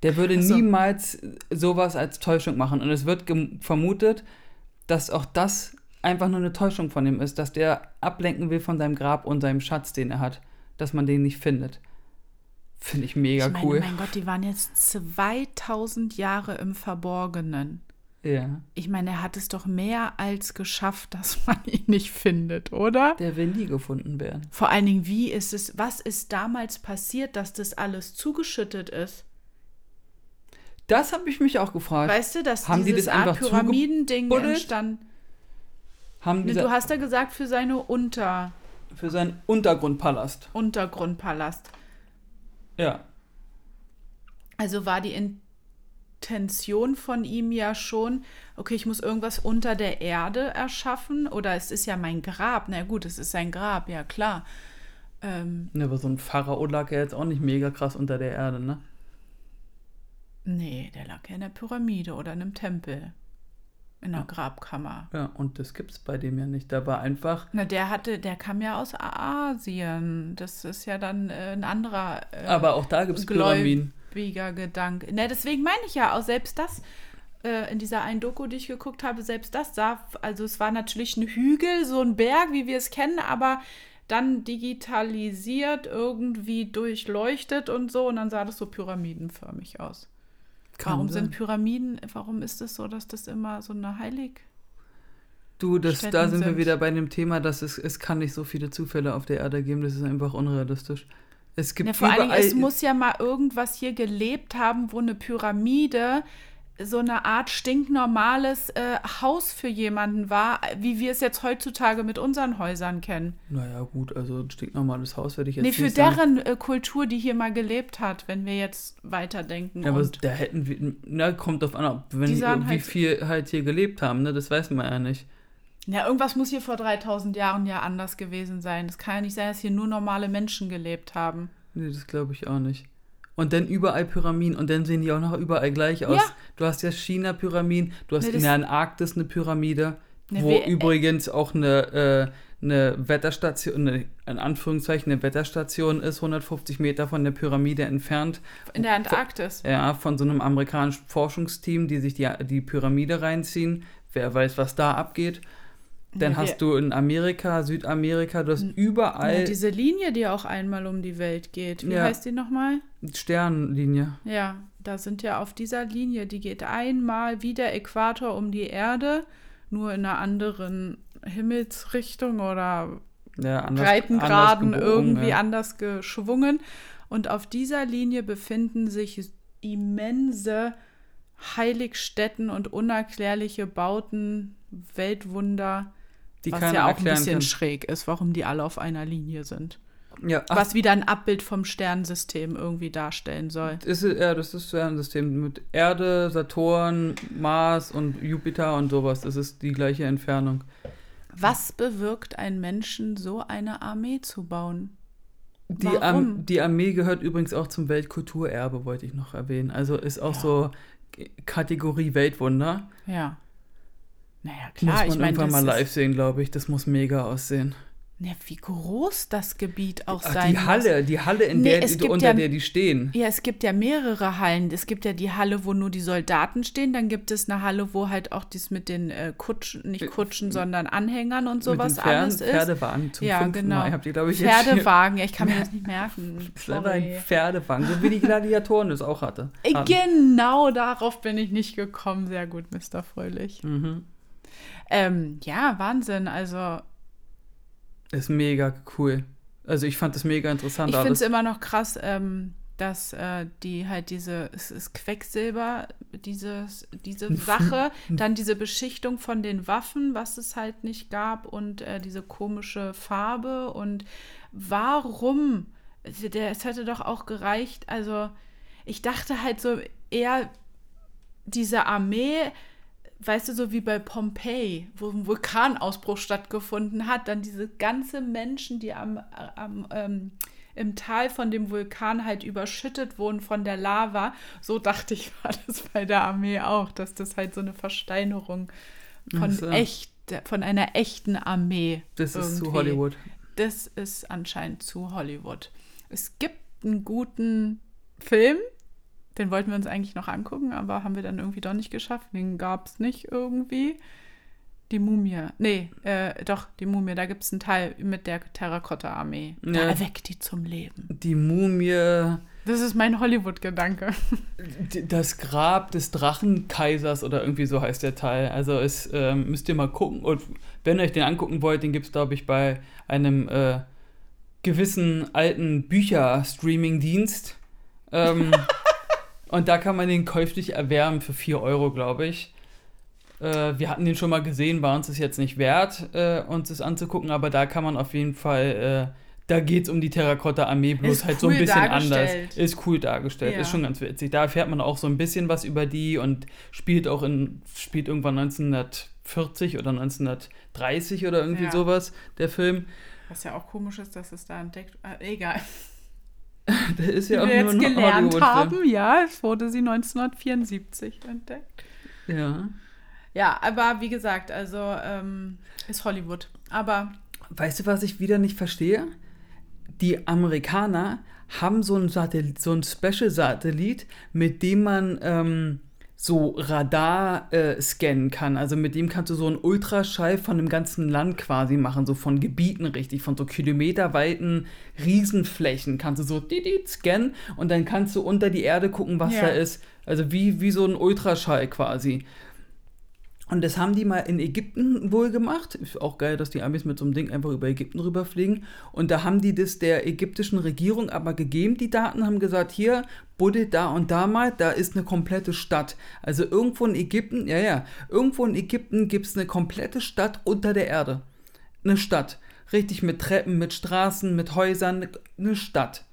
Der würde
Ach so.
niemals sowas als Täuschung machen. Und es wird vermutet, dass auch das einfach nur eine Täuschung von ihm ist, dass der ablenken will von seinem Grab und seinem Schatz, den er hat, dass man den nicht findet. Finde ich mega
ich meine,
cool.
mein Gott, die waren jetzt 2000 Jahre im Verborgenen.
Ja.
Ich meine, er hat es doch mehr als geschafft, (laughs) dass man ihn nicht findet, oder?
Der will nie gefunden werden.
Vor allen Dingen, wie ist es, was ist damals passiert, dass das alles zugeschüttet ist?
Das habe ich mich auch gefragt.
Weißt du, dass
Haben die
dieses
das
Art Pyramidending entstand?
Haben die
du hast ja gesagt, für seine Unter
für seinen Untergrundpalast.
Untergrundpalast.
Ja.
Also war die Intention von ihm ja schon, okay, ich muss irgendwas unter der Erde erschaffen oder es ist ja mein Grab. Na gut, es ist sein Grab, ja klar. Ähm,
Ne, aber so ein Pharao lag ja jetzt auch nicht mega krass unter der Erde, ne?
nee, der lag ja in der Pyramide oder in einem Tempel. In der Grabkammer.
Ja, und das gibt's bei dem ja nicht. Da war einfach.
Na, der hatte, der kam ja aus Asien. Das ist ja dann äh, ein anderer äh,
aber auch da gibt's Pyramiden.
Gläubiger Gedanke. Na, deswegen meine ich ja auch selbst das, äh, in dieser einen Doku, die ich geguckt habe, selbst das sah, also es war natürlich ein Hügel, so ein Berg, wie wir es kennen, aber dann digitalisiert, irgendwie durchleuchtet und so und dann sah das so pyramidenförmig aus.
Kann
warum
sein.
sind Pyramiden, warum ist es so, dass das immer so eine Heilig...
Du, das, da
Städten
sind wir
sind.
wieder bei dem Thema, dass es, es kann nicht so viele Zufälle auf der Erde geben. Das ist einfach unrealistisch. Es gibt
Ja, vor allem, es muss ja mal irgendwas hier gelebt haben, wo eine Pyramide so eine Art stinknormales äh, Haus für jemanden war, wie wir es jetzt heutzutage mit unseren Häusern kennen.
naja, gut, also ein stinknormales Haus werde ich jetzt
Nee, für
nicht sagen.
deren äh, Kultur, die hier mal gelebt hat, wenn wir jetzt weiterdenken.
Ja, aber da hätten wir, na, kommt drauf an, ob, wenn,
Die
wie
halt-
viel halt hier gelebt haben, ne? Das weiß man ja nicht.
Ja, irgendwas muss hier vor 3000 Jahren ja anders gewesen sein. Es kann ja nicht sein, dass hier nur normale Menschen gelebt haben.
Nee, das glaube ich auch nicht. Und dann überall Pyramiden und dann sehen die auch noch überall gleich aus.
Ja.
Du hast ja China-Pyramiden, du hast
Nee,
in der Antarktis eine Pyramide,
Ne,
wo
wir-
übrigens auch eine, äh, eine Wetterstation, eine, in Anführungszeichen, eine Wetterstation ist, 150 Meter von der Pyramide entfernt.
In der Antarktis.
Ja, von so einem amerikanischen Forschungsteam, die sich die, die Pyramide reinziehen. Wer weiß, was da abgeht. Dann
Ja,
hast du in Amerika, Südamerika, du hast überall
Ja, diese Linie, die auch einmal um die Welt geht. Wie
Ja.
heißt die nochmal?
Sternlinie.
Ja, da sind ja auf dieser Linie, die geht einmal wie der Äquator um die Erde, nur in einer anderen Himmelsrichtung oder
Ja, anders,
Breitengraden
anders gebogen,
irgendwie anders geschwungen. Und auf dieser Linie befinden sich immense Heiligstätten und unerklärliche Bauten, Weltwunder,
die
was ja auch ein bisschen
kann.
schräg ist, warum die alle auf einer Linie sind.
Ja, ach,
was wieder ein Abbild vom Sternensystem irgendwie darstellen soll.
ist, ja, das ist Sternensystem mit Erde, Saturn, Mars und Jupiter und sowas. Das ist die gleiche Entfernung.
Was bewirkt einen Menschen, so eine Armee zu bauen?
Die,
Warum?
Arm die Armee gehört übrigens auch zum Weltkulturerbe, wollte ich noch erwähnen. Also ist auch
Ja.
so Kategorie Weltwunder.
Ja. Naja,
Muss
klar,
man
ich
irgendwann
das
mal live sehen, glaube ich. Das muss mega aussehen.
Ja, wie groß das Gebiet auch
Ach,
sein
die Halle, die Halle, in
Nee,
der,
es
unter
ja-
der die stehen.
Ja, es gibt ja mehrere Hallen. Es gibt ja die Halle, wo nur die Soldaten stehen. Dann gibt es eine Halle, wo halt auch dies mit den äh, Kutschen, nicht Kutschen, sondern Anhängern und sowas
mit den
alles ist.
Pferdewagen zum
ja, genau.
Mal. Habt ihr, glaube ich,
Pferdewagen, ja, ich kann mir das nicht merken. (laughs)
Einfach ein. Pferdewagen, so wie die Gladiatoren das auch hatte.
Äh,
Haben.
Genau darauf bin ich nicht gekommen. Sehr gut, Mr. Fröhlich.
Mhm.
Ähm, ja, Wahnsinn. Also,
Ist mega cool. Also ich fand das mega interessant
ich finde es immer noch krass, ähm, dass äh, die halt diese, es ist Quecksilber, dieses, diese (laughs) Sache, dann diese Beschichtung von den Waffen, was es halt nicht gab und äh, diese komische Farbe und warum? Der, es hätte doch auch gereicht, also ich dachte halt so eher diese Armee, weißt du, so wie bei Pompeji, wo ein Vulkanausbruch stattgefunden hat, dann diese ganze Menschen, die am, am ähm, im Tal von dem Vulkan halt überschüttet wurden von der Lava. So dachte ich, war das bei der Armee auch, dass das halt so eine Versteinerung von
so.
echt, von einer echten Armee.
Das ist zu
irgendwie.
Hollywood.
Das ist anscheinend zu Hollywood. Es gibt einen guten Film, den wollten wir uns eigentlich noch angucken, aber haben wir dann irgendwie doch nicht geschafft. Den gab es nicht irgendwie. Die Mumie. Nee, äh, doch, die Mumie. Da gibt es einen Teil mit der Terrakotta-Armee. Da
Ja.
erweckt die zum Leben.
Die Mumie,
Das ist mein Hollywood-Gedanke.
das Grab des Drachenkaisers oder irgendwie so heißt der Teil. Also es ähm, müsst ihr mal gucken. Und wenn ihr euch den angucken wollt, den gibt es, glaube ich, bei einem äh, gewissen alten Bücher-Streaming-Dienst. Ähm, (laughs) Und da kann man den käuflich erwärmen für 4 Euro, glaube ich. Äh, wir hatten den schon mal gesehen, war uns das jetzt nicht wert, äh, uns das anzugucken, aber da kann man auf jeden Fall, äh, da geht es um die Terrakotta-Armee, bloß
Ist
halt so ein
cool
bisschen anders. Ist cool dargestellt,
Ja.
ist schon ganz witzig. Da erfährt man auch so ein bisschen was über die und spielt auch in, spielt irgendwann 1940 oder 1930 oder irgendwie
Ja.
sowas, der Film.
Was ja auch komisch ist, dass es da entdeckt. Äh, egal. (laughs)
Der ist ja auch
wir
nur
jetzt gelernt haben, ja, es wurde sie 1974 entdeckt.
Ja.
Ja, aber wie gesagt, also ähm, ist Hollywood. Aber
Weißt du, was ich wieder nicht verstehe? Die Amerikaner haben so ein, Satellit, so ein Special-Satellit, mit dem man ähm, so Radar äh, scannen kann. Also mit dem kannst du so einen Ultraschall von dem ganzen Land quasi machen, so von Gebieten richtig, von so kilometerweiten Riesenflächen kannst du so didit scannen und dann kannst du unter die Erde gucken, was
Ja.
da ist. Also wie, wie so ein Ultraschall quasi. Und das haben die mal in Ägypten wohl gemacht. Ist auch geil, dass die Amis mit so einem Ding einfach über Ägypten rüberfliegen. Und da haben die das der ägyptischen Regierung aber gegeben, die Daten, haben gesagt, hier, buddelt da und da mal, da ist eine komplette Stadt. Also irgendwo in Ägypten, ja, ja, irgendwo in Ägypten gibt es eine komplette Stadt unter der Erde. Eine Stadt. Richtig mit Treppen, mit Straßen, mit Häusern, eine Stadt.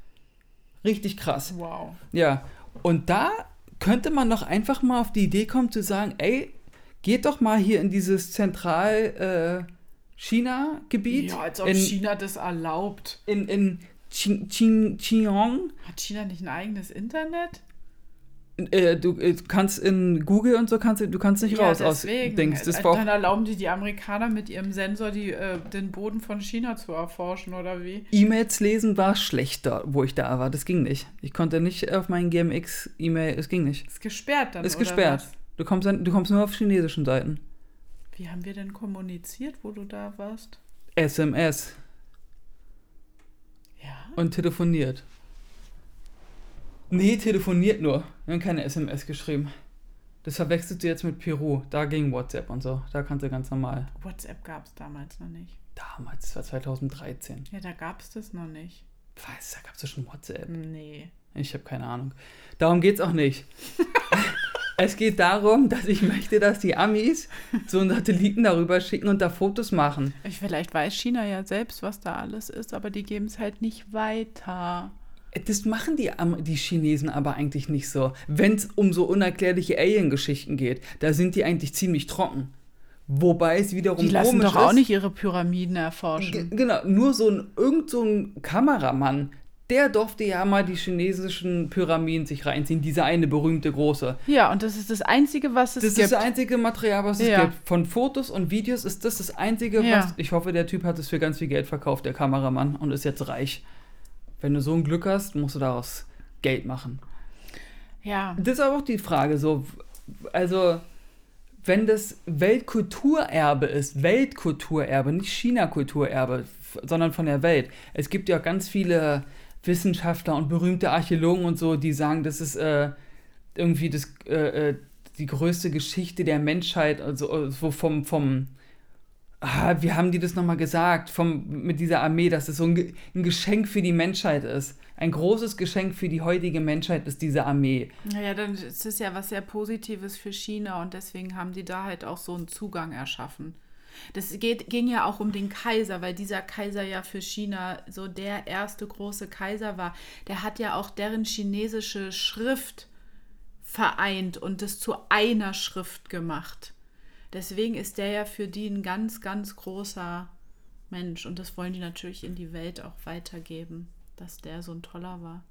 Richtig krass.
wow.
Ja, und da könnte man doch einfach mal auf die Idee kommen zu sagen, ey, geht doch mal hier in dieses Zentral-China-Gebiet.
Ja, als ob
in,
China das erlaubt.
in, in Xinjiang.
Hat China nicht ein eigenes Internet?
Äh, du äh, kannst in Google und so kannst du, kannst nicht raus aus Dings. Das
Äh,
war
Dann erlauben die die Amerikaner mit ihrem Sensor die, äh, den Boden von China zu erforschen, oder wie?
E-Mails lesen war schlechter, wo ich da war. Das ging nicht. Ich konnte nicht auf meinen GMX-E-Mail, es ging nicht.
Ist gesperrt dann,
Ist gesperrt.
was?
Du kommst, dann, du kommst nur auf chinesischen Seiten.
Wie haben wir denn kommuniziert, wo du da warst?
SMS
Ja.
und telefoniert. Nee, telefoniert nur. Wir haben keine SMS geschrieben. Das verwechselst du jetzt mit Peru. Da ging WhatsApp und so. Da kannst du ganz normal.
WhatsApp gab es damals noch nicht.
Damals, das war 2013.
Ja, da gab es das noch nicht.
Was, da gab es doch schon WhatsApp.
Nee.
Ich habe keine Ahnung. Darum geht's auch nicht. (laughs) es geht darum, dass ich möchte, dass die Amis so einen Satelliten darüber schicken und da Fotos machen.
Ich, vielleicht weiß China ja selbst, was da alles ist, aber die geben es halt nicht weiter.
Das machen die, die Chinesen aber eigentlich nicht so. Wenn es um so unerklärliche Alien-Geschichten geht, da sind die eigentlich ziemlich trocken. Wobei es wiederum
Die lassen doch auch
ist,
nicht ihre Pyramiden erforschen.
Genau, nur so ein, irgend so ein Kameramann, der durfte ja mal die chinesischen Pyramiden sich reinziehen, diese eine berühmte große.
Ja, und das ist das Einzige, was es
Das
gibt.
ist das einzige Material, was es
Ja.
gibt. Von Fotos und Videos ist das das einzige,
Ja.
was. Ich hoffe, der Typ hat es für ganz viel Geld verkauft, der Kameramann, und ist jetzt reich. Wenn du so ein Glück hast, musst du daraus Geld machen.
ja.
Das ist aber auch die Frage, so, also, wenn das Weltkulturerbe ist, Weltkulturerbe, nicht China-Kulturerbe, sondern von der Welt. Es gibt ja ganz viele Wissenschaftler und berühmte Archäologen und so, die sagen, das ist äh, irgendwie das, äh, äh, die größte Geschichte der Menschheit, also äh, so vom, vom, ah, wie haben die das nochmal gesagt, vom, mit dieser Armee, dass es so ein, ein Geschenk für die Menschheit ist. Ein großes Geschenk für die heutige Menschheit ist diese Armee.
Naja, dann ist es ja was sehr Positives für China und deswegen haben die da halt auch so einen Zugang erschaffen. Das geht, ging ja auch um den Kaiser, weil dieser Kaiser ja für China so der erste große Kaiser war. Der hat ja auch deren chinesische Schrift vereint und das zu einer Schrift gemacht. Deswegen ist der ja für die ein ganz, ganz großer Mensch und das wollen die natürlich in die Welt auch weitergeben, dass der so ein toller war.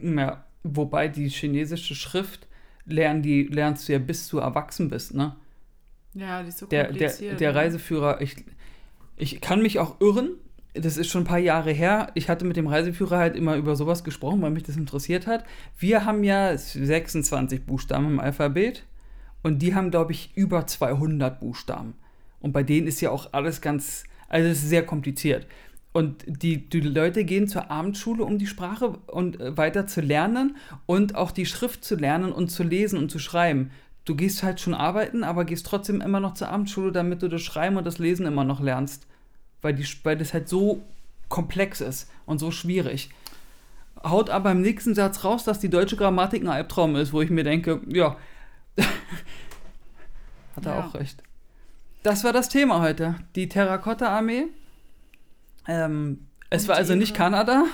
Ja, wobei die chinesische Schrift lernen die, lernst du ja bis du erwachsen bist, ne?
Ja, die ist so
Der, der,
kompliziert.
der
ne?
Reiseführer, ich, ich kann mich auch irren, das ist schon ein paar Jahre her. Ich hatte mit dem Reiseführer halt immer über sowas gesprochen, weil mich das interessiert hat. Wir haben ja 26 Buchstaben im Alphabet und die haben, glaube ich, über 200 Buchstaben. Und bei denen ist ja auch alles ganz, also es ist sehr kompliziert. Und die, die Leute gehen zur Abendschule, um die Sprache und äh, weiter zu lernen und auch die Schrift zu lernen und zu lesen und zu schreiben. Du gehst halt schon arbeiten, aber gehst trotzdem immer noch zur Abendschule, damit du das Schreiben und das Lesen immer noch lernst. Weil, die, weil das halt so komplex ist und so schwierig. haut aber im nächsten Satz raus, dass die deutsche Grammatik ein Albtraum ist, wo ich mir denke, ja, (laughs) hat er
Ja.
auch recht. Das war das Thema heute. Die Terrakotta-Armee. Ähm, es
Und
war also nicht Kanada.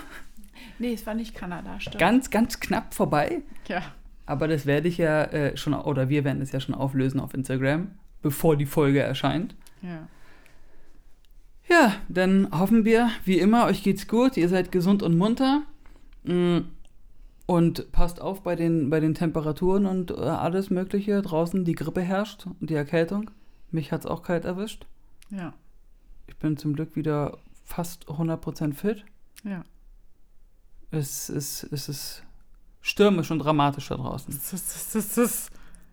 Nee, es war nicht Kanada, stimmt.
Ganz, ganz knapp vorbei.
ja.
Aber das werde ich ja äh, schon, oder wir werden es ja schon auflösen auf Instagram, bevor die Folge erscheint.
ja.
Ja, dann hoffen wir, wie immer, euch geht's gut, ihr seid gesund und munter. Mm, Und passt auf bei den, bei den Temperaturen und äh, alles Mögliche. Draußen die Grippe herrscht und die Erkältung. Mich hat's auch kalt erwischt.
Ja.
Ich bin zum Glück wieder fast 100% fit.
Ja.
Es ist, es ist stürmisch und dramatisch da draußen.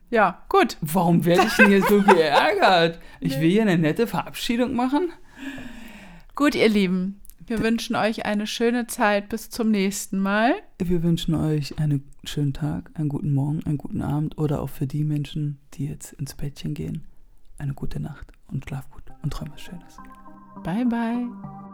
Ja, gut.
Warum werde ich denn hier so (laughs) geärgert? Ich will hier eine nette Verabschiedung machen.
Gut, ihr Lieben. Wir wünschen euch eine schöne Zeit. Bis zum nächsten Mal.
Wir wünschen euch einen schönen Tag, einen guten Morgen, einen guten Abend oder auch für die Menschen, die jetzt ins Bettchen gehen, eine gute Nacht und schlaf gut und träum was Schönes.
Bye, bye.